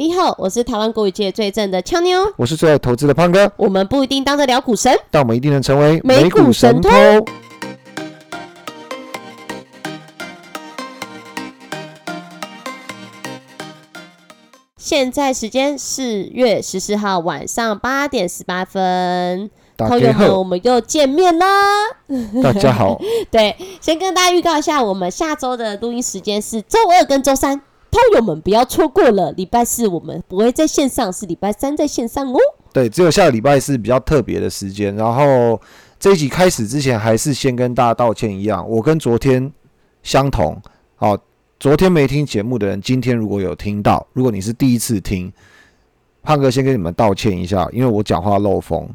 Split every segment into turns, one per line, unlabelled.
你好，我是台湾国语界最正的俏妞。
我是最爱投资的胖哥，
我们不一定当得了股神，
但我们一定能成为
美股神偷。现在时间四月十四号晚上八点十八分，朋友们，我们又见面啦。
大家好，
对，先跟大家预告一下，我们下周的录音时间是周二跟周三，朋友们不要错过了。礼拜四我们不会在线上，是礼拜三在线上哦。
对，只有下个礼拜是比较特别的时间。然后这一集开始之前，还是先跟大家道歉一样，我跟昨天相同。好，昨天没听节目的人，今天如果有听到，如果你是第一次听，胖哥先跟你们道歉一下，因为我讲话漏风，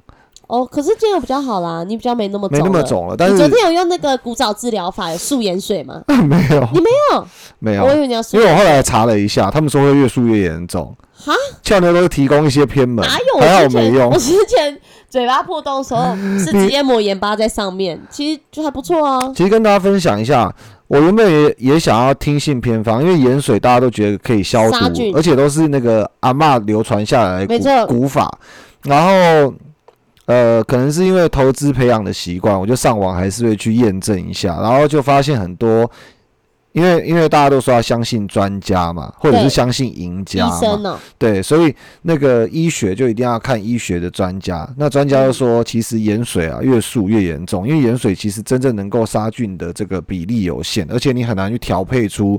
哦，可是今天有比较好啦，你比较没那么
没那么
了。
肿了，但是
你昨天有用那个古早治疗法，有素颜水吗？
没有，
你没有？
没有
我以，为你要素
因为我
颜。
后来查了一下，他们说会越素越严重。
哈？
俏妞都是提供一些偏门，
哪有？
还好没用
我。之前嘴巴破洞的时候 是直接抹盐巴在上面，其实就还不错啊。
其实跟大家分享一下，我原本也也想要听信偏方，因为盐水大家都觉得可以消毒，而且都是那个阿嬷流传下来的古古法。然后呃，可能是因为投资培养的习惯，我就上网还是会去验证一下，然后就发现很多。因为因为大家都说要相信专家嘛，或者是相信赢家？对，所以那个医学就一定要看医学的专家。那专家又说，其实盐水啊越漱越严重，因为盐水其实真正能够杀菌的这个比例有限，而且你很难去调配出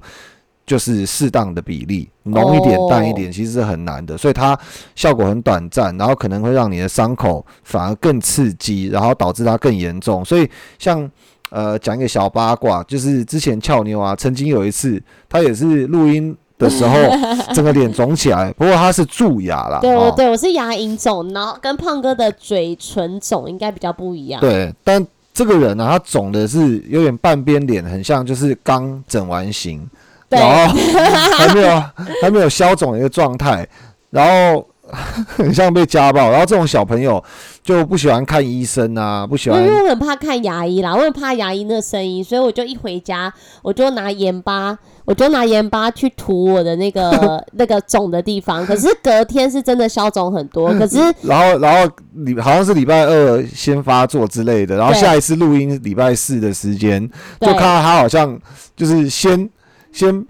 就是适当的比例，浓一点
哦
淡一点，其实是很难的。所以它效果很短暂，然后可能会让你的伤口反而更刺激，然后导致它更严重。所以像呃讲一个小八卦，就是之前俏妞啊，曾经有一次她也是录音。的时候，整个脸肿起来，不过她是蛀牙啦。
对，我
哦
对我是牙龈肿，然后跟胖哥的嘴唇肿应该比较不一样。
对，但这个人呢、他肿的是有点半边脸，很像就是刚整完形，
对
然后 还没有还没有消肿的一个状态，然后 很像被家暴。然后这种小朋友就不喜欢看医生啊，不喜欢
因为我很怕看牙医啦，我很怕牙医那个声音，所以我就一回家我就拿盐巴，我就拿盐巴去涂我的那个 那个肿的地方。可是隔天是真的消肿很多，可是
然后，然后礼好像是礼拜二先发作之类的，然后下一次录音礼拜四的时间，就看到他好像就是先先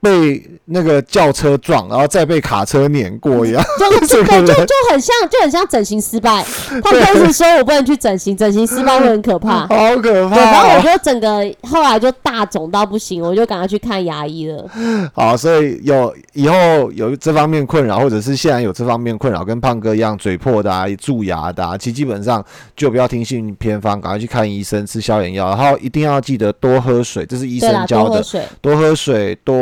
被那个轿车撞，然后再被卡车碾过一样。
就就，
就
就很像，就很像整形失败。他们当时说我不能去整形，整形失败会很可怕。
好可
对，然、后我
哦！
就整个后来就大肿到不行，我就赶快去看牙医了。
好，所以有以后有这方面困扰，或者是现在有这方面困扰，跟胖哥一样嘴破的啊、蛀牙的啊，其实基本上就不要听信偏方，赶快去看医生，吃消炎药，然后一定要记得多喝水，这是医，生教的。
多喝水。
多喝水，多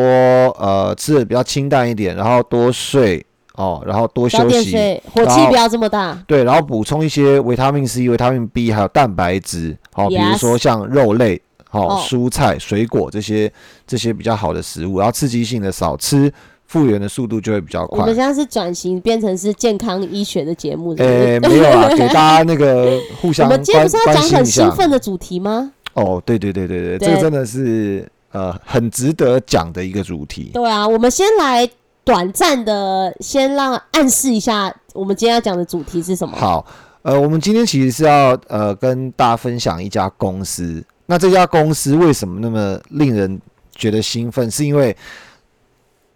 呃吃的比较清淡一点，然后多睡哦，然后多休息，
火气不要这么大。
对，然后补充一些维他命 C、维他命 B，还有蛋白质，好、比如说像肉类、好、
哦
蔬菜、水果这些这些比较好的食物，然后刺激性的少吃，复原的速度就会比较快
我们。现在是转型变成是健康医学的节目，是不是
诶，没有啊，给大家 那个互相
我
相
们今天不是要讲。很兴奋的主题吗？
哦，对对对对对，这个真的是呃很值得讲的一个主题。
对啊，我们先来短暂的先让暗示一下，我们今天要讲的主题是什么？
好，呃，我们今天其实是要呃跟大家分享一家公司。那这家公司为什么那么令人觉得兴奋？是因为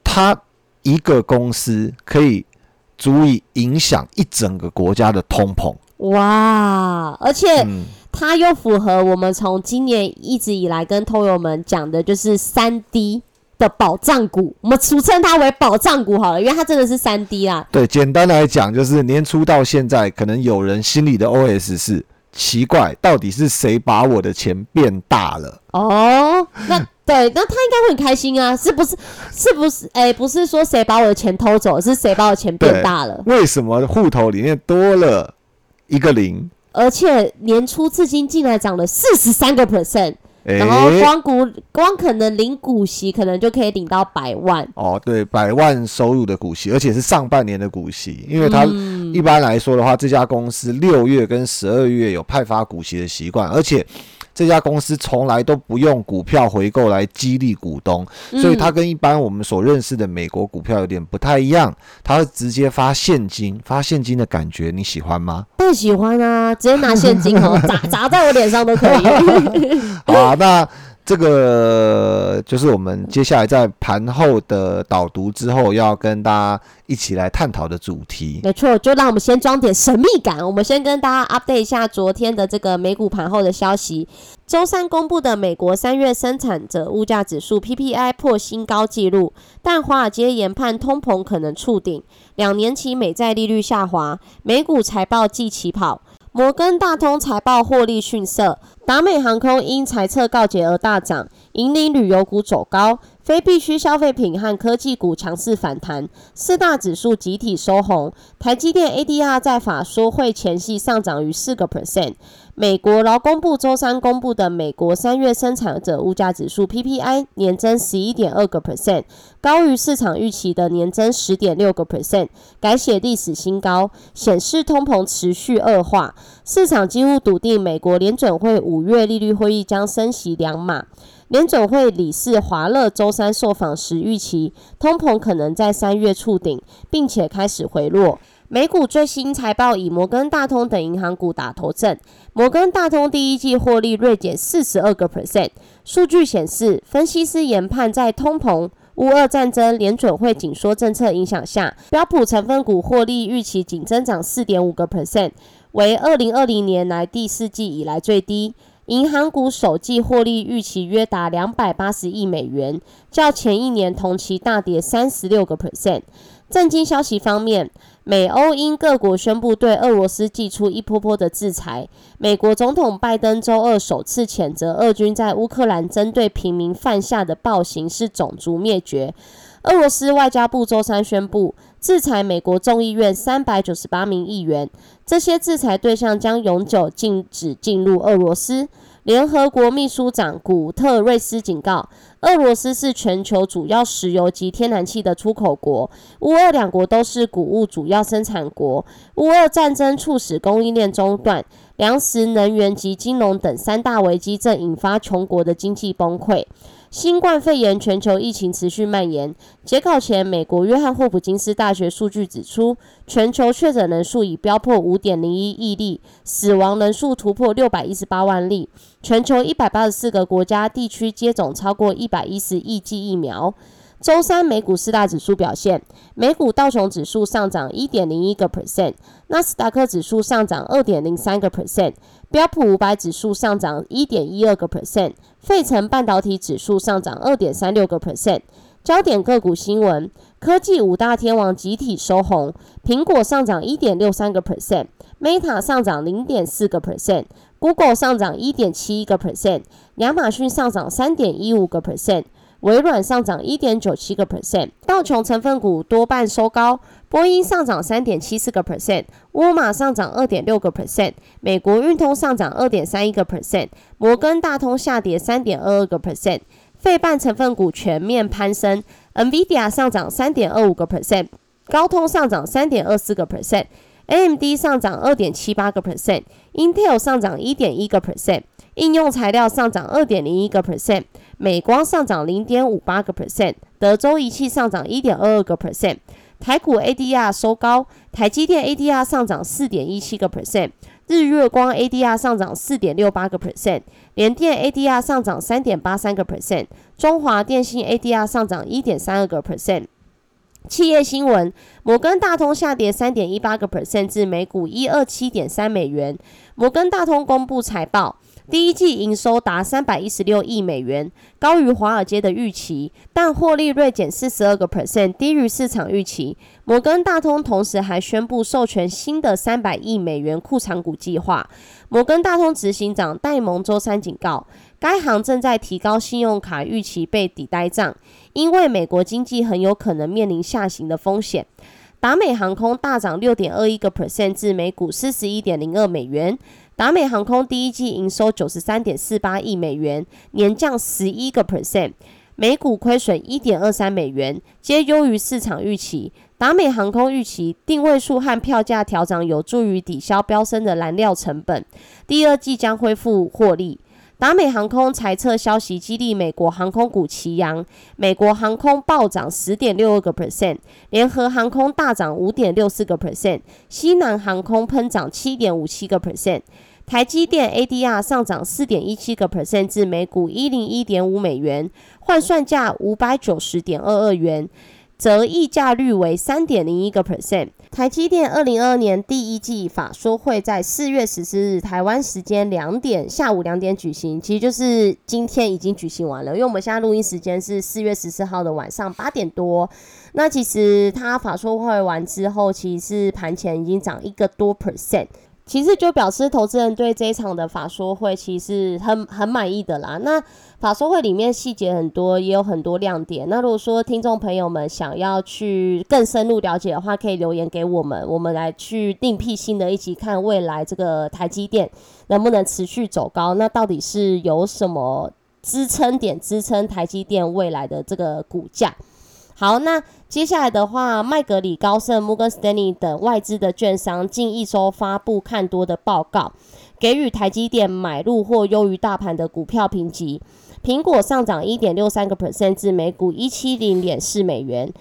它一个公司可以足以影响一整个国家的通膨。
哇！而且
嗯，
它又符合我们从今年一直以来跟偷友们讲的，就是三 D 的保障股，我们俗称它为保障股好了，因为它真的是三 D 啦。
对，简单来讲就是年初到现在，可能有人心里的 OS 是奇怪，到底是谁把我的钱变大了？
哦，那对，那他应该会很开心啊，是不是？是不是？哎、不是说谁把我的钱偷走，是谁把我的钱变大了？
为什么户头里面多了一个零？
而且年初至今竟然涨了四十三个 percent，然后光股光可能领股息，可能就可以领到百万。
哦，对，百万收入的股息，而且是上半年的股息，因为它
嗯
一般来说的话，这家公司六月跟十二月有派发股息的习惯，而且这家公司从来都不用股票回购来激励股东，所以它跟一般我们所认识的美国股票有点不太一样，它会直接发现金，发现金的感觉你喜欢吗？
不喜欢啊，直接拿现金哦，砸 砸在我脸上都可以。
好啊，那。这个就是我们接下来在盘后的导读之后要跟大家一起来探讨的主题。
没错，就让我们先装点神秘感。我们先跟大家 update 一下昨天的这个美股盘后的消息。周三公布的美国三月生产者物价指数 PPI 破新高纪录，但华尔街研判通膨可能触顶，两年期美债利率下滑，美股财报季起跑。摩根大通财报获利逊色，达美航空因财测告捷而大涨，引领旅游股走高。非必需消费品和科技股强势反弹，四大指数集体收红。台积电 ADR 在法说会前夕上涨逾四个 percent。美国劳工部周三公布的美国三月生产者物价指数 PPI 年增十一点二个 percent，高于市场预期的年增十点六个 percent，改写历史新高，显示通膨持续恶化。市场几乎笃定美国联准会五月利率会议将升息两码。联总会理事华勒周三受访时预期，通膨可能在三月触顶，并且开始回落。美股最新财报以摩根大通等银行股打头阵，摩根大通第一季获利锐减四十二个 percent。数据显示，分析师研判在通膨、乌俄战争、联准会紧缩政策影响下，标普成分股获利预期仅增长四点五个 percent，为二零二零年来第四季以来最低。银行股首季获利预期约达两百八十亿美元，较前一年同期大跌三十六个 percent。震惊消息方面，美欧因各国宣布对俄罗斯寄出一波波的制裁，美国总统拜登周二首次谴责俄军在乌克兰针对平民犯下的暴行是种族灭绝。俄罗斯外交部周三宣布制裁美国众议院三百九十八名议员，这些制裁对象将永久禁止进入俄罗斯。联合国秘书长古特瑞斯警告，俄罗斯是全球主要石油及天然气的出口国，乌俄两国都是谷物主要生产国。乌俄战争促使供应链中断，粮食、能源及金融等三大危机正引发穷国的经济崩溃。新冠肺炎全球疫情持续蔓延。截稿前，美国约翰霍普金斯大学数据指出，全球确诊人数已飙破五点零一亿例，死亡人数突破六百一十八万例。全球一百八十四个国家地区接种超过一百一十亿剂疫苗。周三美股四大指数表现：美股道琼指数上涨一点零一个 percent，纳斯达克指数上涨二点零三个 percent，标普五百指数上涨一点一二个 percent，费城半导体指数上涨二点三六个 percent。焦点个股新闻：科技五大天王集体收红，苹果上涨一点六三个 percent，Meta 上涨零点四个 percent，Google 上涨一点七一个 percent，亚马逊上涨三点一五个 percent。微软上涨一点九七个 percent，道琼成分股多半收高，波音上涨三点七四个 percent，沃尔玛上涨二点六个 percent，美国运通上涨二点三一个 percent，摩根大通下跌三点二二个 percent，费半成分股全面攀升，NVIDIA 上涨三点二五个 percent，高通上涨三点二四个 percent，AMD 上涨二点七八个 percent，Intel 上涨一点一个 percent，应用材料上涨二点零一个 percent。美光上涨零点五八个 percent，德州仪器上涨一点二二个 percent，台股 ADR 收高，台积电 ADR 上涨四点一七个 percent，日月光 ADR 上涨四点六八个 percent，联电 ADR 上涨三点八三个 percent，中华电信 ADR 上涨一点三二个 percent。企业新闻：摩根大通下跌三点一八个 percent 至每股一二七点三美元。摩根大通公布财报。第一季营收达三百一十六亿美元，高于华尔街的预期，但获利锐减四十二个 percent，低于市场预期。摩根大通同时还宣布授权新的三百亿美元库藏股计划。摩根大通执行长戴蒙周三警告，该行正在提高信用卡预期被抵呆账，因为美国经济很有可能面临下行的风险。达美航空大涨六点二一个 percent 至每股四十一点零二美元。达美航空第一季营收九十三点四八亿美元，年降十一个 percent，每股亏损一点二三美元，皆优于市场预期。达美航空预期定位数和票价调整有助于抵消飙升的燃料成本，第二季将恢复获利。达美航空裁撤消息激励美国航空股齐扬，美国航空暴涨十点六二个 percent，联合航空大涨五点六四个 percent，西南航空喷涨七点五七个 percent。台积电 ADR 上涨四点一七个 percent 至每股一零一点五美元，换算价五百九十点二二元，则溢价率为三点零一个 percent。台积电二零二二年第一季法说会在四月十四日台湾时间两点下午两点举行，其实就是今天已经举行完了，因为我们现在录音时间是四月十四号的晚上八点多。那其实它法说会完之后，其实是盘前已经涨一个多 percent。其实就表示投资人对这一场的法说会其实很很满意的啦。那法说会里面细节很多，也有很多亮点。那如果说听众朋友们想要去更深入了解的话，可以留言给我们，我们来去另辟新的一集，看未来这个台积电能不能持续走高。那到底是有什么支撑点支撑台积电未来的这个股价？好，那接下来的话，麦格里、高盛、摩根斯丹利等外资的券商近一周发布看多的报告，给予台积电买入或优于大盘的股票评级。苹果上涨一点六三个 percent 至每股一七零点四美元。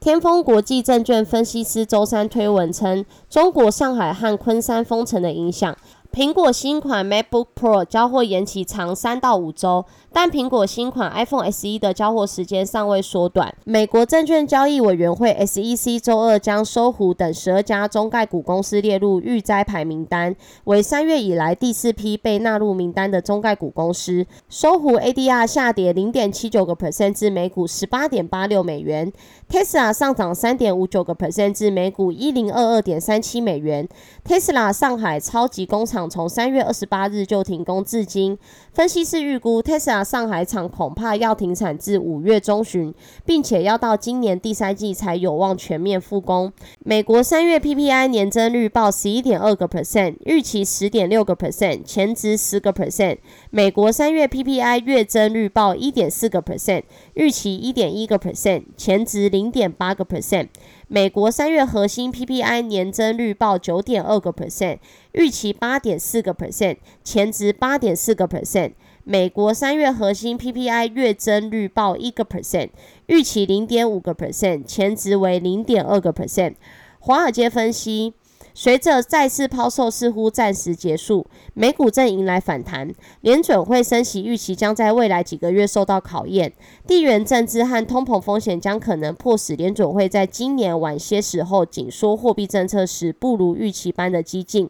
天风国际证券分析师周三推文称，中国上海和昆山封城的影响。苹果新款 MacBook Pro 交货延期长三到五周，但苹果新款 iPhone SE 的交货时间尚未缩短。美国证券交易委员会 SEC 周二将搜狐等十二家中概股公司列入预摘牌名单，为三月以来第四批被纳入名单的中概股公司。搜狐 ADR 下跌零点七九个 percent 至每股十八点八六美元，Tesla 上涨三点五九个 percent 至每股一零二二点三七美元。Tesla 上海超级工厂。从三月二十八日就停工至今，分析师预估 Tesla 上海厂恐怕要停产至五月中旬，并且要到今年第三季才有望全面复工。美国三月 PPI 年增率报十一点二个 percent，预期十点六个 percent，前值十个 percent。美国三月 PPI 月增率报一点四个 percent，预期一点一个 percent，前值零点八个 percent。美国三月核心 PPI 年增率报九点二个 percent，预期八点四个 percent，前值八点四个 percent。美国三月核心 PPI 月增率报一个 percent，预期零点五个 percent，前值为零点二个 percent。华尔街分析。随着再次抛售似乎暂时结束，美股正迎来反弹。联准会升息预期将在未来几个月受到考验。地缘政治和通膨风险将可能迫使联准会在今年晚些时候紧缩货币政策时不如预期般的激进。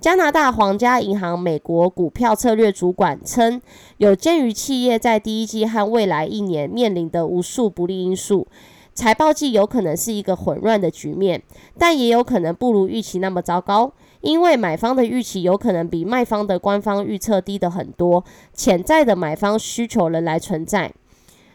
加拿大皇家银行美国股票策略主管称，有鉴于企业在第一季和未来一年面临的无数不利因素。财报季有可能是一个混乱的局面，但也有可能不如预期那么糟糕，因为买方的预期有可能比卖方的官方预测低的很多，潜在的买方需求仍然存在。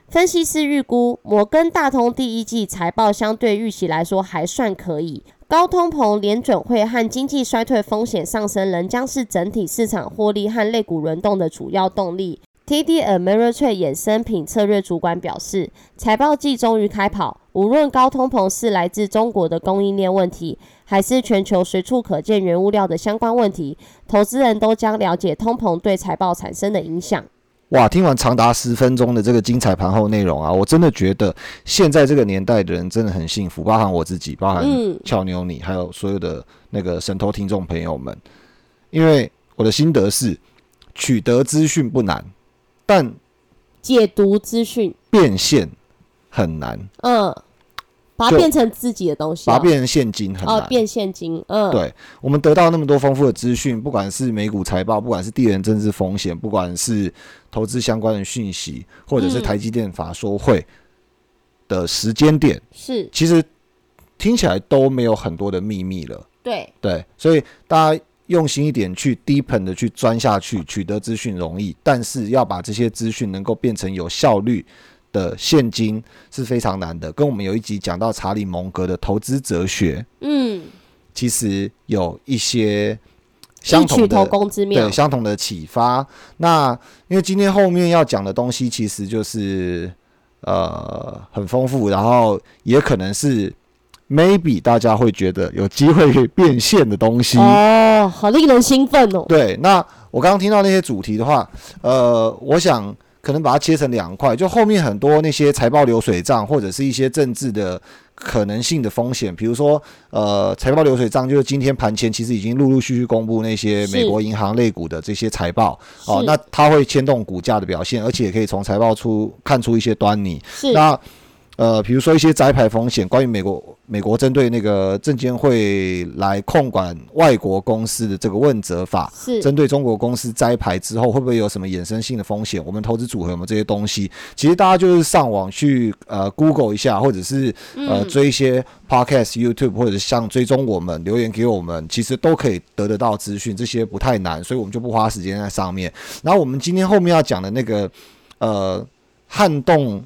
分析师预估，摩根大通第一季财报相对预期来说还算可以，高通膨、联准会和经济衰退风险上升仍将是整体市场获利和类股轮动的主要动力。TD Ameritrade 衍生品策略主管表示，财报季终于开跑。无论高通膨是来自中国的供应链问题，还是全球随处可见原物料的相关问题，投资人都将了解通膨对财报产生的影响。
哇，听完长达十分钟的这个精彩盘后内容啊，我真的觉得现在这个年代的人真的很幸福，包含我自己，包含俏妞你，还有所有的那个神偷听众朋友们。因为我的心得是，取得资讯不难。但
解读资讯。
变现很难，
嗯，把它变成自己的东西，
把它变成现金很难，
变现金，嗯，
对，我们得到那么多丰富的资讯，不管是美股财报，不管是地缘政治风险，不管是投资相关的讯息，或者是台积电法说会的时间点，
是，
其实听起来都没有很多的秘密了，
对，
对，所以大家。用心一点去 deepen 的去钻下去，取得资讯容易，但是要把这些资讯能够变成有效率的现金是非常难的。跟我们有一集讲到查理蒙格的投资哲学，嗯，其实有一些相同的对相同的启发。那因为今天后面要讲的东西其实就是呃很丰富，然后也可能是。Maybe 大家会觉得有机会可以变现的东西。
哦，好令人兴奋哦。
对，那我刚刚听到那些主题的话，呃，我想可能把它切成两块，就后面很多那些财报流水账或者是一些政治的可能性的风险，比如说，呃，财报流水账就是今天盘前其实已经陆陆续续公布那些美国银行类股的这些财报哦，那它会牵动股价的表现，而且也可以从财报出看出一些端倪。
是
那呃，比如说一些摘牌风险，关于美国美国针对那个证监会来控管外国公司的这个问责法，
是
针对中国公司摘牌之后，会不会有什么衍生性的风险？我们投资组合有没有这些东西？其实大家就是上网去呃 Google 一下，或者是呃
嗯
追一些 Podcast、YouTube，或者是像追踪我们留言给我们，其实都可以得得到资讯，这些不太难，所以我们就不花时间在上面。然后我们今天后面要讲的那个呃撼动。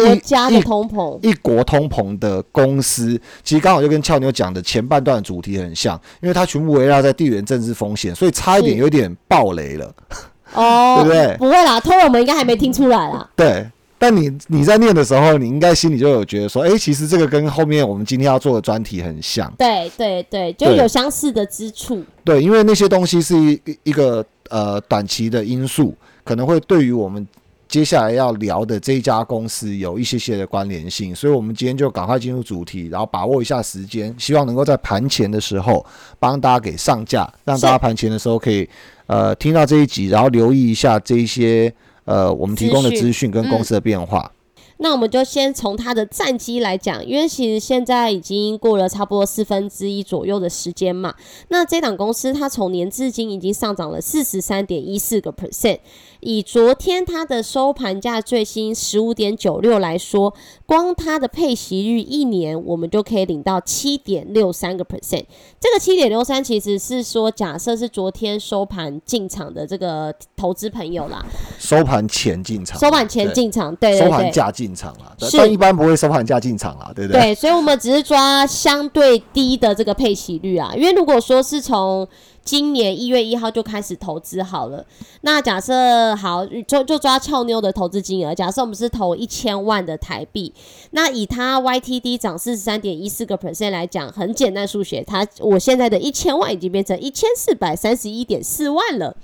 国家的通膨，
一国通膨的公司，其实刚好就跟俏妞讲的前半段的主题很像，因为它全部围绕在地缘政治风险，所以差一点
是
有点爆雷了，
哦，
对不对
不会啦，托我们应该还没听出来啦。
对。但你你在念的时候，你应该心里就有觉得说，诶，其实这个跟后面我们今天要做的专题很像，
对对对，就有相似的之处。
对，因为那些东西是一一一个呃短期的因素，可能会对于我们接下来要聊的这一家公司有一些些的关联性，所以我们今天就赶快进入主题，然后把握一下时间，希望能够在盘前的时候帮大家给上架，让大家盘前的时候可以呃听到这一集，然后留意一下这一些呃我们提供的
资讯
资讯跟公司的变化。
那我们就先从它的战绩来讲，因为其实现在已经过了差不多四分之一左右的时间嘛。那这档公司它从年至今已经上涨了四十三点一四个 percent，以昨天它的收盘价最新十五点九六来说，光它的配息率一年我们就可以领到七点六三个 percent。这个七点六三其实是说，假设是昨天收盘进场的这个投资朋友啦，
收盘前进场，
收盘前进场，对。
收盘价进场啦，对
是
但一般不会收盘价进场啦，对不对？
对，所以我们只是抓相对低的这个配息率啊，因为如果说是从今年一月一号就开始投资好了，那假设好就就抓俏妞的投资金额，假设我们是投一千万的台币，那以它 YTD 涨四十三点一四个 percent 来讲，很简单数学，它我现在的一千万已经变成一千四百三十一点四万了。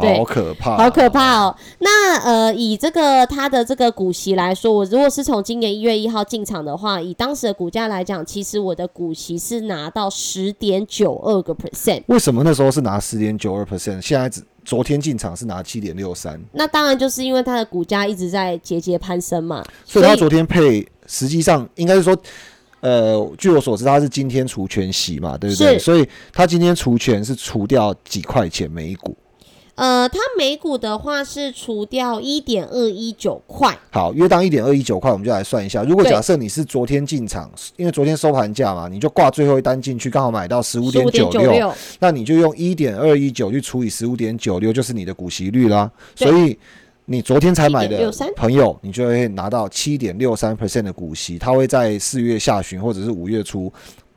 对
好可怕，
好可怕哦！那呃，以这个它的这个股息来说，我如果是从今年一月一号进场的话，以当时的股价来讲，其实我的股息是拿到十点九二个 percent。
为什么那时候是拿十点九二 percent，现在只昨天进场是拿七点六三，
那当然就是因为它的股价一直在节节攀升嘛，
所以他昨天配实际上应该是说，呃，据我所知他是今天除权息嘛，对不对？所以他今天除权是除掉几块钱每一股。
呃，它每股的话是除掉一点二一九块，
好，约当一点二一九块，我们就来算一下。如果假设你是昨天进场，因为昨天收盘价嘛，你就挂最后一单进去，刚好买到十五点九六，那你就用一点二一九去除以十五点九六，就是你的股息率啦。所以你昨天才买的朋友，你就会拿到七点六三 percent 的股息，它会在四月下旬或者是五月初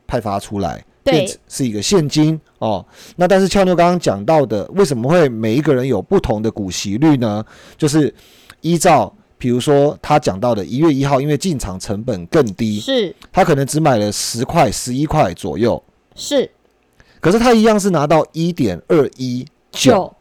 派发出来。
对。
变成是一个现金哦，那但是俏妞刚刚讲到的，为什么会每一个人有不同的股息率呢？就是依照，比如说他讲到的一月一号，因为进场成本更低，
是。
他可能只买了十块、十一块左右，
是。
可是他一样是拿到一点二一九，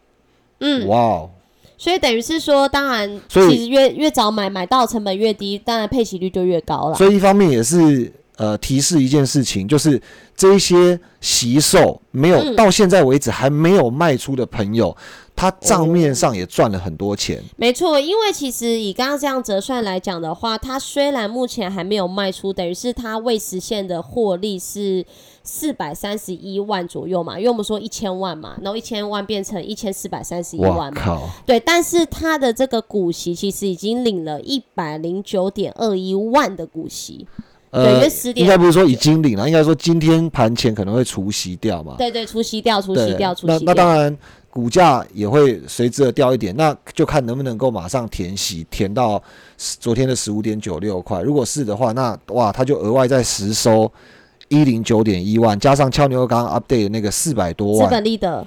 嗯，
哇哦！
所以等于是说，当然，
所以
其实越越早买，买到成本越低，当然配息率就越高了。
所以一方面也是呃提示一件事情，就是这一些惜售没有、
嗯。
到现在为止还没有卖出的朋友，他账面上也赚了很多钱。
没错，因为其实以刚刚这样折算来讲的话，他虽然目前还没有卖出，等于是他未实现的获利是四百三十一万左右嘛，因为我们说一千万嘛，然后一千万变成一千四百三十一万嘛，对，但是他的这个股息其实已经领了一百零九点二一万的股息，
呃
为10，点
应该不是说已经领了，应该说今天盘前可能会除息掉嘛。
对对，除息掉，除
对，
息掉，除
那
息掉，
那当然，股价也会随之而掉一点，那就看能不能够马上填息，填到昨天的十五点九六块。如果是的话，那哇，它就额外再实收一零九点一万，加上俏妞刚刚 update 的那个四百多万资，
本利得。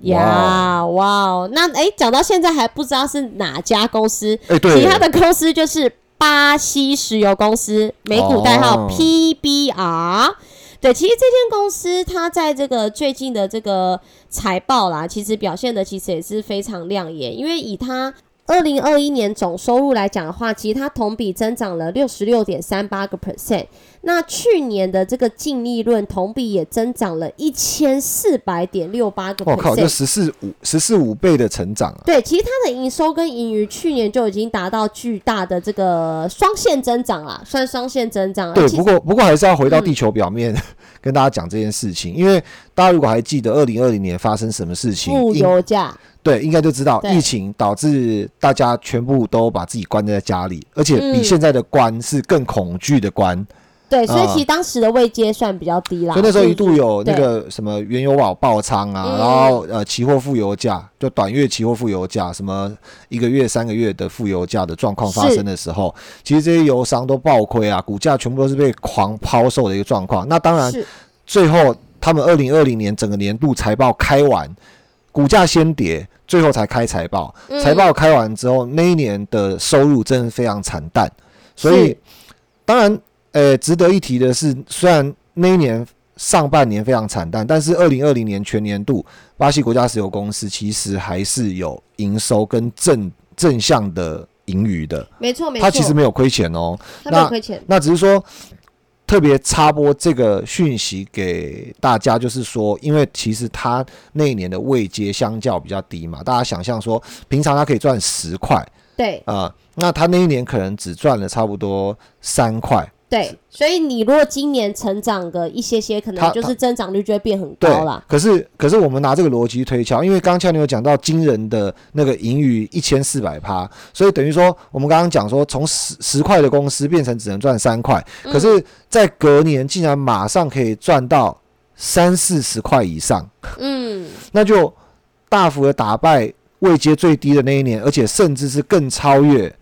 呀，哇哦，那哎，讲到现在还不知道是哪家公司，
哎、对
其他的公司就是巴西石油公司，美股代号
哦
PBR。对，其实这间公司它在这个最近的这个财报啦，其实表现的其实也是非常亮眼，因为以它二零二一年总收入来讲的话，其实它同比增长了六十六点三八个 percent。那去年的这个净利润同比也增长了一千四百点六八个
我靠，这。十四五十四五倍的成长啊！
对，其实它的营收跟盈余去年就已经达到巨大的这个双线增长啦，算双线增长。
对，不过不过还是要回到
嗯
地球表面、跟大家讲这件事情，因为大家如果还记得二零二零年发生什么事情，
负
应
油价，
对，应该就知道疫情导致大家全部都把自己关在家里，而且比
嗯
现在的关是更恐惧的关，
对，所以
啊
其实当时的位阶算比较低啦。
所以那时候一度有那
对。
个什么原油宝爆仓啊，
嗯。
然后呃期货负油价就短月期货负油价，什么一个月、三个月的负油价的状况发生的时候，其实这些油商都爆亏啊，股价全部都是被狂抛售的一个状况。那当然，最后他们二零二零年整个年度财报开完，股价先跌，最后才开财报。
嗯
财报开完之后，那一年的收入真的非常惨淡，所以
是
当然，呃，值得一提的是，虽然那一年上半年非常惨淡，但是二零二零年全年度，巴西国家石油公司其实还是有营收跟正正向的盈余的，
没错没错，
它其实没有亏钱哦。
它没有
那
亏钱。
那只是说特别插播这个讯息给大家，就是说，因为其实他那一年的位阶相较比较低嘛，大家想象说，平常他可以赚十块
对
啊、那他那一年可能只赚了差不多三块。
对，所以你如果今年成长个一些些，可能就是增长率就会变很高啦。，
可是可是我们拿这个逻辑推敲，因为刚刚俏妞有讲到惊人的那个盈余一千四百趴，所以等于说我们刚刚讲说从十十块的公司变成只能赚三块，
嗯。
可是，在隔年竟然马上可以赚到三四十块以上，
嗯，
那就大幅的打败位阶最低的那一年，而且甚至是更超越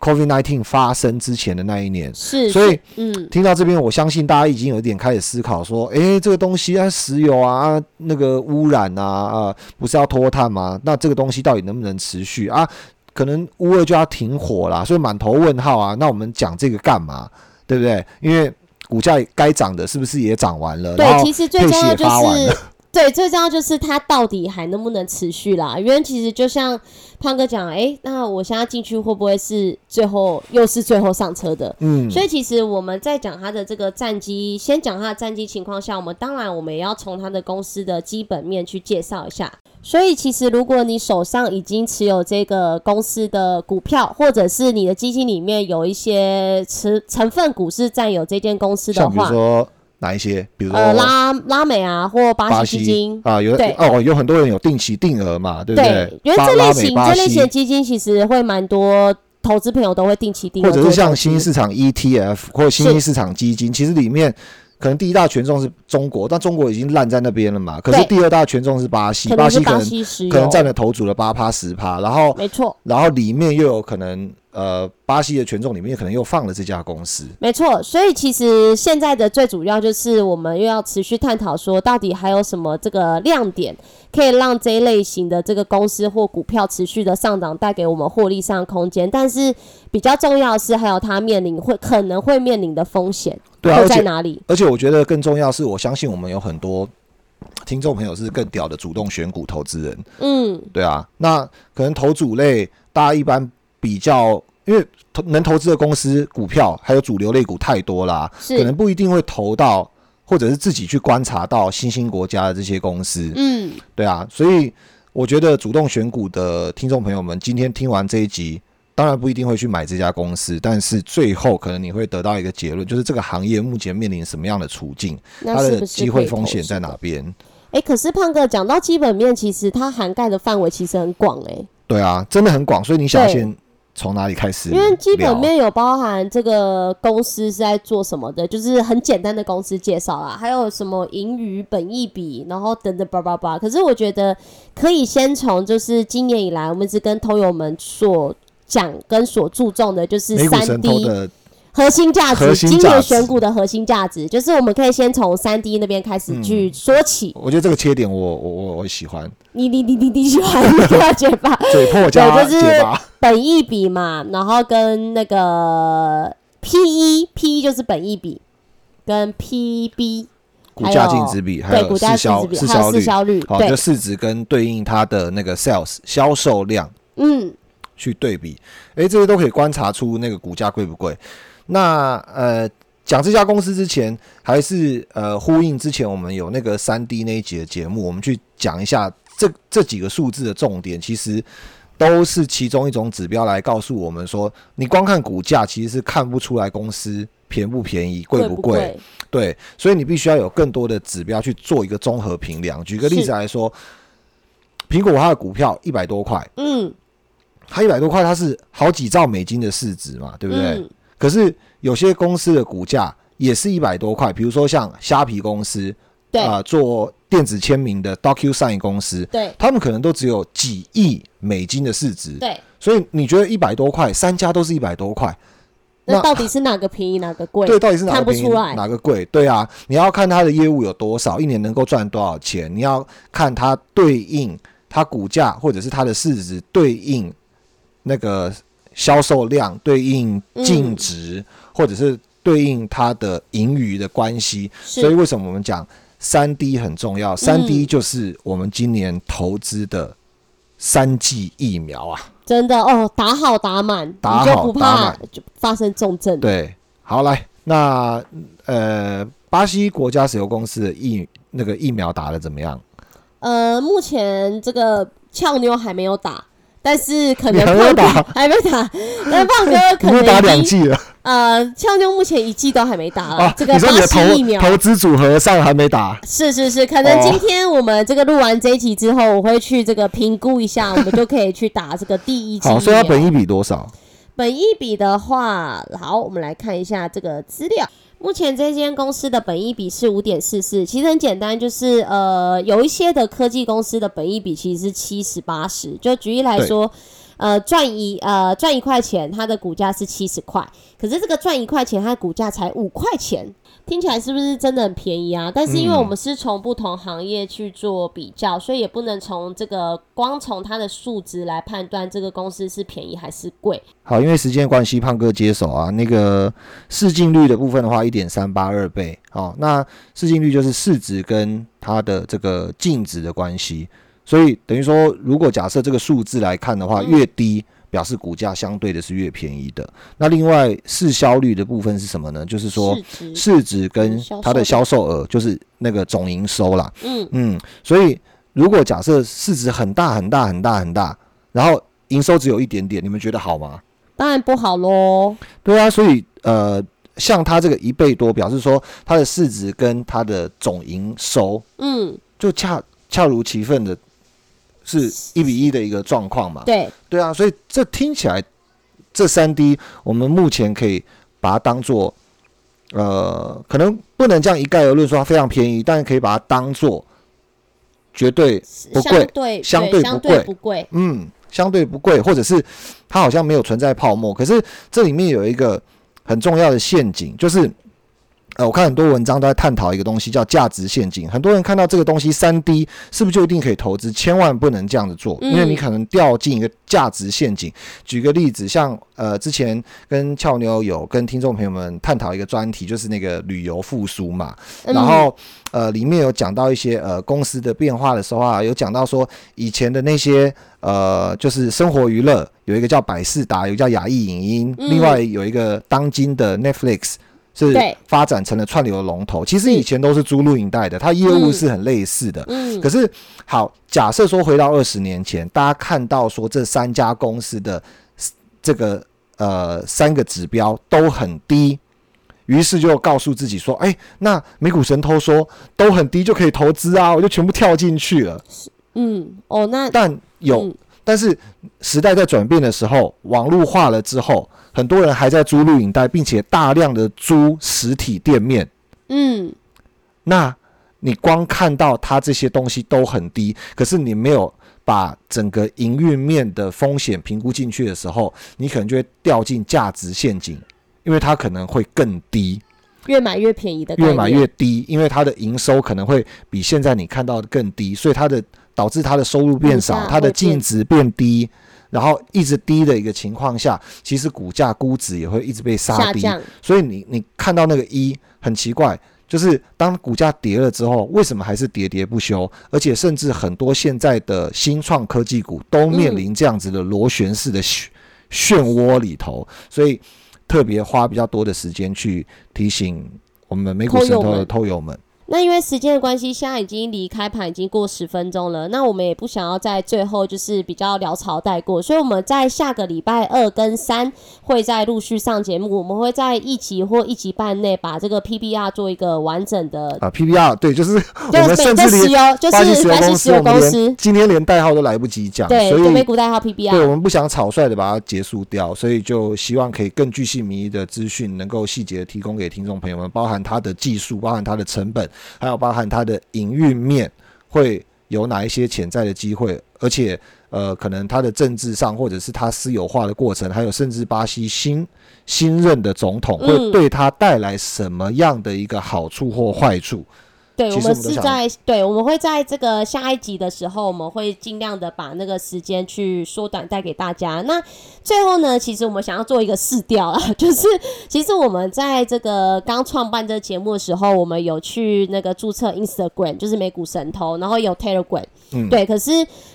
COVID-19 发生之前的那一年。
是，
所以
是嗯，
听到这边，我相信大家已经有一点开始思考说，诶，这个东西啊，石油啊，啊那个污染啊，啊，不是要脱碳吗？那这个东西到底能不能持续啊？可能乌二就要停火啦，所以满头问号啊。那我们讲这个干嘛？对不对？因为股价该涨的是不是也涨完了？然
对，
后
其实最
配息
重要就
也发完了
是。对，最重要就是它到底还能不能持续啦？因为其实就像胖哥讲，诶，那我现在进去会不会是最后又是最后上车的？
嗯，
所以其实我们在讲它的这个战绩，先讲它的战绩情况下，我们当然我们也要从它的公司的基本面去介绍一下。所以其实如果你手上已经持有这个公司的股票，或者是你的基金里面有一些持成分股是占有这间公司的
像比如
话，
说哪一些？比如说
呃拉拉美啊或巴
巴西
西基金。
啊，有
对
哦，有很多人有定期定额嘛，对不
对，因为这类型这类型的基金其实会蛮多投资朋友都会定期定额
或者是像新兴市场 ETF 或者新兴市场基金，其实里面可能第一大权重是中国，但中国已经烂在那边了嘛。可是第二大权重是巴西，
巴
巴西可能占了头组的八趴十趴，然后
没错。
然后里面又有可能呃巴西的权重里面可能又放了这家公司。
没错，所以其实现在的最主要就是我们又要持续探讨说，到底还有什么这个亮点，可以让这一类型的这个公司或股票持续的上涨，带给我们获利上的空间。但是比较重要的是，还有它面临会可能会面临的风险
对啊，
会
而且
在哪里？
而且我觉得更重要是，我相信我们有很多 听众朋友是更屌的主动选股投资人。
嗯，
对啊，那可能投主类，大家一般比较，因为投能投资的公司股票还有主流类股太多啦，
是
可能不一定会投到，或者是自己去观察到新兴国家的这些公司。
嗯，
对啊，所以我觉得主动选股的听众朋友们，今天听完这一集。当然不一定会去买这家公司，但是最后可能你会得到一个结论，就是这个行业目前面临什么样的处境，它的机会风险在？哪边？
哎、可是胖哥讲到基本面，其实它涵盖的范围其实很广哎、
对啊，真的很广，所以你想先从哪里开始
因为基本面有包含这个公司是在做什么的，就是很简单的公司介绍啦，还有什么盈余、本益比，然后等等叭叭叭。可是我觉得可以先从就是今年以来，我们一直跟投友们所讲跟所注重的就是三 D
的
核心价值，今年选股的核心价值，就是我们可以先从三 D 那边开始去说起。
我觉得这个切点我我我我喜欢，
你你你你你喜欢那个解法？
嘴破加
对就是
解吧。
本益比嘛，然后跟那个 P E P 就是本益比，跟 P B
股价净值比，还有
对股价
市销市销率，
对。
就，市值跟对应它的那个 sales 销售量。
嗯，
去对比，诶，这些都可以观察出那个股价贵不贵。那呃，讲这家公司之前，还是呃呼应之前我们有那个三 D 那一集的节目，我们去讲一下这这几个数字的重点，其实都是其中一种指标来告诉我们说，你光看股价其实是看不出来公司便不便宜、贵
不
贵。？对，所以你必须要有更多的指标去做一个综合评量。举个例子来说，苹果它的股票一百多块，
嗯，
它一百多块，它是好几兆美金的市值嘛，对不对？
嗯
可是有些公司的股价也是一百多块，比如说像虾皮公司，
对
啊、做电子签名的 DocuSign 公司，
对
他们可能都只有几亿美金的市值，
对，
所以你觉得一百多块，三家都是一百多块，那
那到底是哪个便宜哪个贵？
对，到底是哪个便宜哪个贵？对啊，你要看它的业务有多少，一年能够赚多少钱，你要看它对应它股价或者是它的市值对应那个销售量，对应净
嗯
值，或者是对应它的盈余的关系。所以为什么我们讲三 D 很重要？三 D
嗯
就是我们今年投资的三剂疫苗啊。
真的哦，打好打满，
打好
就不怕
打满
就发生重症。
对，好来，那呃，巴西国家石油公司的疫那个疫苗打的怎么样？
呃，目前这个俏妞还没有打，但是可能
还没有
胖哥
打
还没打，但胖哥 可能已经
两季了
呃，俏妞目前一季都还没打了。
啊？
这个巴西疫苗
投投资组合上还没打？
是是是，可能
哦
今天我们这个录完这一集之后，我会去这个评估一下，我们就可以去打这个第一季
好，
疫苗。
所以它本一比多少？
本一比的话，好，我们来看一下这个资料。目前这间公司的本益比是五点四四，其实很简单，就是呃，有一些的科技公司的本益比其实是七十八十。就举例来说，呃，赚一呃赚一块钱，它的股价是七十块，可是这个赚一块钱，它的股价才五块钱，听起来是不是真的很便宜啊？但是因为我们是从不同行业去做比较，所以也不能从这个光从它的数值来判断这个公司是便宜还是贵。
好，因为时间关系，胖哥接手啊。那个市净率的部分的话，一点三八二倍。好，那市净率就是市值跟它的这个净值的关系。所以等于说，如果假设这个数字来看的话，
嗯
越低表示股价相对的是越便宜的。那另外市销率的部分是什么呢？就是说
市值，
跟它的销售额，就是那个总营收啦。
嗯，
嗯，所以如果假设市值很大很大很大很大，然后营收只有一点点，你们觉得好吗？
当然不好喽。
对啊，所以呃，像它这个一倍多，表示说它的市值跟它的总营收
嗯，
就恰恰如其分的，是一比一的一个状况嘛。
对，
对啊，所以这听起来，这三 D 我们目前可以把它当做，呃，可能不能这样一概而论说它非常便宜，但是可以把它当做绝对不贵
相对
相
对
不贵
对不贵。
嗯，相对不贵，或者是它好像没有存在泡沫。可是这里面有一个很重要的陷阱，就是呃，我看很多文章都在探讨一个东西叫价值陷阱。很多人看到这个东西三 D 是不是就一定可以投资？千万不能这样子做，因为你
嗯
可能掉进一个价值陷阱。举个例子，像呃之前跟俏妞有跟听众朋友们探讨一个专题，就是那个旅游复苏嘛。
嗯
然后呃，里面有讲到一些呃公司的变化的时候啊，有讲到说以前的那些呃，就是生活娱乐有一个叫百事达，有一个叫雅艺影音，
嗯
另外有一个当今的 Netflix。是发展成了串流的龙头，其实以前都是租录影带的，它业务
嗯。
是很类似的。
嗯，
可是好，假设说回到二十年前，大家看到说这三家公司的这个呃三个指标都很低，于是就告诉自己说，哎、那美股神偷说都很低就可以投资啊，我就全部跳进去了。
嗯，哦，那
但有，
嗯
但是时代在转变的时候，网络化了之后，很多人还在租录影带，并且大量的租实体店面。
嗯，
那你光看到它这些东西都很低，可是你没有把整个营运面的风险评估进去的时候，你可能就会掉进价值陷阱。因为它可能会更低，
越买越便宜的，
越买越低，因为它的营收可能会比现在你看到的更低，所以它的导致它的收入变少，
价
它的净值变低，然后一直低的一个情况下，其实股价估值也会一直被杀低。所以你你看到那个一很奇怪，就是当股价跌了之后，为什么还是喋喋不休？而且甚至很多现在的新创科技股都面临这样子的螺旋式的漩漩涡里头，所以特别花比较多的时间去提醒我们美股神偷的
偷友们。那因为时间的关系，现在已经离开盘已经过十分钟了，那我们也不想要在最后就是比较潦草带过，所以我们在下个礼拜二跟三会再陆续上节目，我们会在一集或一集半内把这个 PBR 做一个完整的，
啊，PBR 对，就是我们甚至连
的石油，就
巴西石
是石
油公司，今天连代号都来不及讲，
对，
所以
就美股代号
对，我
PBR，我
们不想草率的把它结束掉，所以就希望可以更具细迷义的资讯，能够细节地提供给听众朋友们，包含它的技术，包含它的成本，还有包含它的营运面会有哪一些潜在的机会，而且呃，可能它的政治上或者是它私有化的过程，还有甚至巴西新新任的总统
嗯
会对它带来什么样的一个好处或坏处？
对，我们是在对，我们会在这个下一集的时候，我们会尽量的把那个时间去缩短带给大家。那最后呢，其实我们想要做一个试调啊，就是其实我们在这个刚创办这个节目的时候，我们有去那个注册 Instagram，就是美股神偷，然后有 Telegram，
嗯
对。可是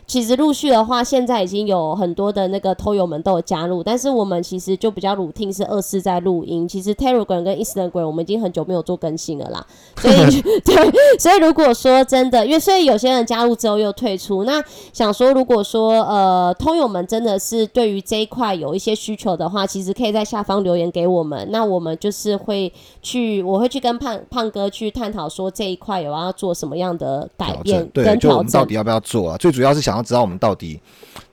其实陆续的话，现在已经有很多的那个偷友们都有加入，但是我们其实就比较 routine 是二四在录音。其实 Telegram 跟 Instagram 我们已经很久没有做更新了啦，所以 对。所以如果说真的，因为所以有些人加入之后又退出，那想说如果说呃通友们真的是对于这一块有一些需求的话，其实可以在下方留言给我们，那我们就是会去，我会去跟胖胖哥去探讨说这一块有要做什么样的改变
对，
跟
就我们到底。要不要做啊？最主要是想要知道我们到底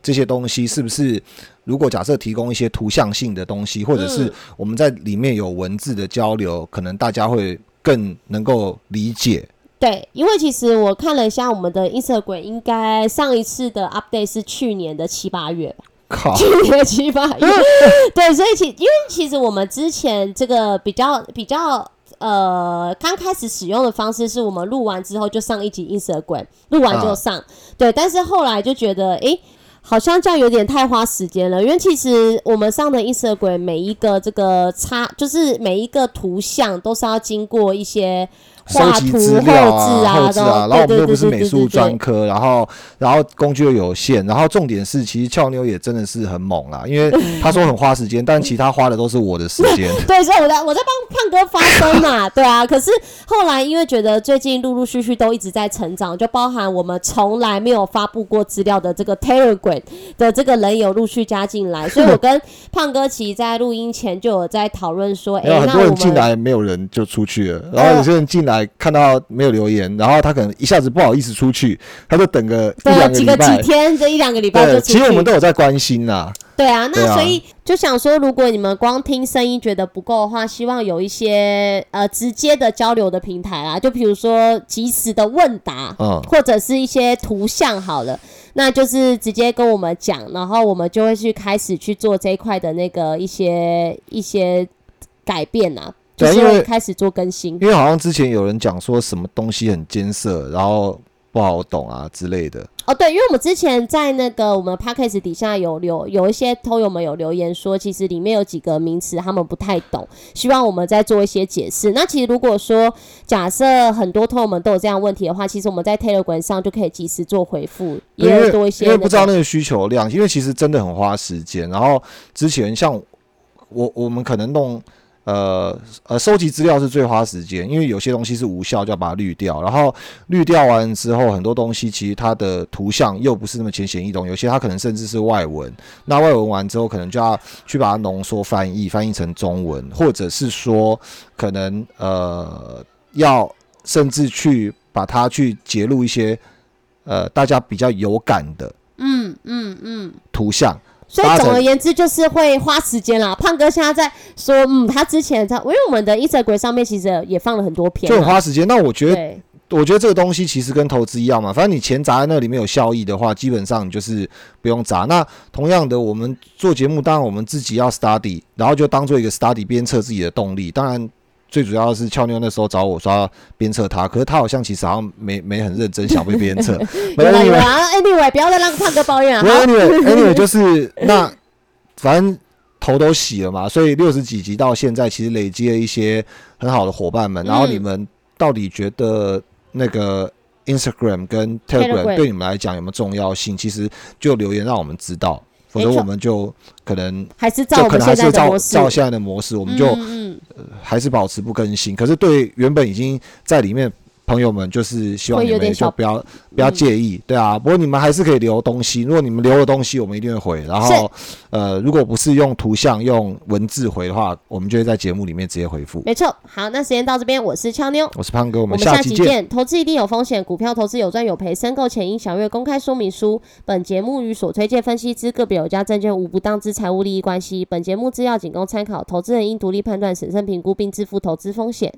这些东西是不是，如果假设提供一些图像性的东西，或者是
嗯
我们在里面有文字的交流，可能大家会更能够理解。
对，因为其实我看了一下我们的 Instagram，应该上一次的 update 是去年的七八月吧。
靠，
去年七八月，对，所以其因为其实我们之前这个比较比较呃刚开始使用的方式是我们录完之后就上一集 Instagram，录完就
啊
上，对，但是后来就觉得诶。好像这样有点太花时间了，因为其实我们上的 Instagram 每一个这个插，就是每一个图像都是要经过一些
收集资料
置
啊，后置啊，然后我们又不是美术专
科，
然后然后工具又有限，然后重点是，其实俏妞也真的是很猛啦，因为 她说很花时间，但其他花的都是我的时间。
对，所以我在我在帮胖哥发声嘛，对啊。可是后来因为觉得最近陆陆续续都一直在成长，就包含我们从来没有发布过资料的这个 Telegram 的这个人有陆续加进来，所以我跟胖哥其实在录音前就有在讨论说，哎、那我们。
多人进来，没有人就出去了，然后有些人进来看到没有留言，然后他可能一下子不好意思出去，他就等个一
对，
两个
几个几。天，这一两个礼拜。
其实我们都有在关心呐。
对啊，那所以就想说，如果你们光听声音觉得不够的话，希望有一些呃直接的交流的平台啦，就比如说即时的问答，
嗯
或者是一些图像好了，那就是直接跟我们讲，然后我们就会去开始去做这一块的那个一些一些改变啊，就是
对因为
会开始做更新。
因为好像之前有人讲说什么东西很艰涩，然后不好懂啊之类的。
哦，对，因为我们之前在那个我们 podcast 底下有留有一些偷友们有留言说，其实里面有几个名词他们不太懂，希望我们再做一些解释。那其实如果说假设很多偷友们都有这样问题的话，其实我们在 Telegram 上就可以及时做回复，也有多一些、
因为不知道
那个
那个需求量，因为其实真的很花时间。然后之前像我我们可能弄呃呃收集资料是最花时间，因为有些东西是无效，就要把它滤掉。然后滤掉完之后，很多东西其实它的图像又不是那么浅显易懂，有些它可能甚至是外文。那外文完之后，可能就要去把它浓缩翻译，翻译成中文，或者是说可能呃要甚至去把它去截录一些呃大家比较有感的
嗯嗯嗯。
图像。
所以总而言之，就是会花时间啦。胖哥现在在说，嗯，他之前在，因为我们的 Instagram 上面其实也放了很多片
就很，花时间。那我觉得，我觉得这个东西其实跟投资一样嘛，反正你钱砸在那里面有效益的话，基本上你就是不用砸。那同样的，我们做节目，当然我们自己要 study，然后就当做一个 study 鞭策自己的动力。当然，最主要是俏妞那时候找我说鞭策他，可是他好像其实好像没没很认真想被鞭策。
有啦有啦，Anyway，不要再让胖哥抱怨
啊。Anyway，Anyway 就是那反正头都洗了嘛，所以六十几集到现在，其实累积了一些很好的伙伴们。然后你们到底觉得？那个 Instagram 跟 Telegram 对你们来讲有没有重要性？其实就留言让我们知道，否则我们就可能
还是照可能还是
照照现在的模式，我们就还是保持不更新。可是对原本已经在里面。朋友们，就是希望你们就不要不要介意，对啊。不过你们还是可以留东西，如果你们留的东西，我们一定会回。然后，呃，如果不是用图像、用文字回的话，我们就会在节目里面直接回复。
没错。好，那时间到这边，我是俏妞，
我是胖哥，我
们
下期见。
投资一定有风险，股票投资有赚有赔，申购前应详阅公开说明书。本节目与所推荐分析之个别有价证券无不当之财务利益关系。本节目资料仅供参考，投资人应独立判断、审慎评估并自负投资风险。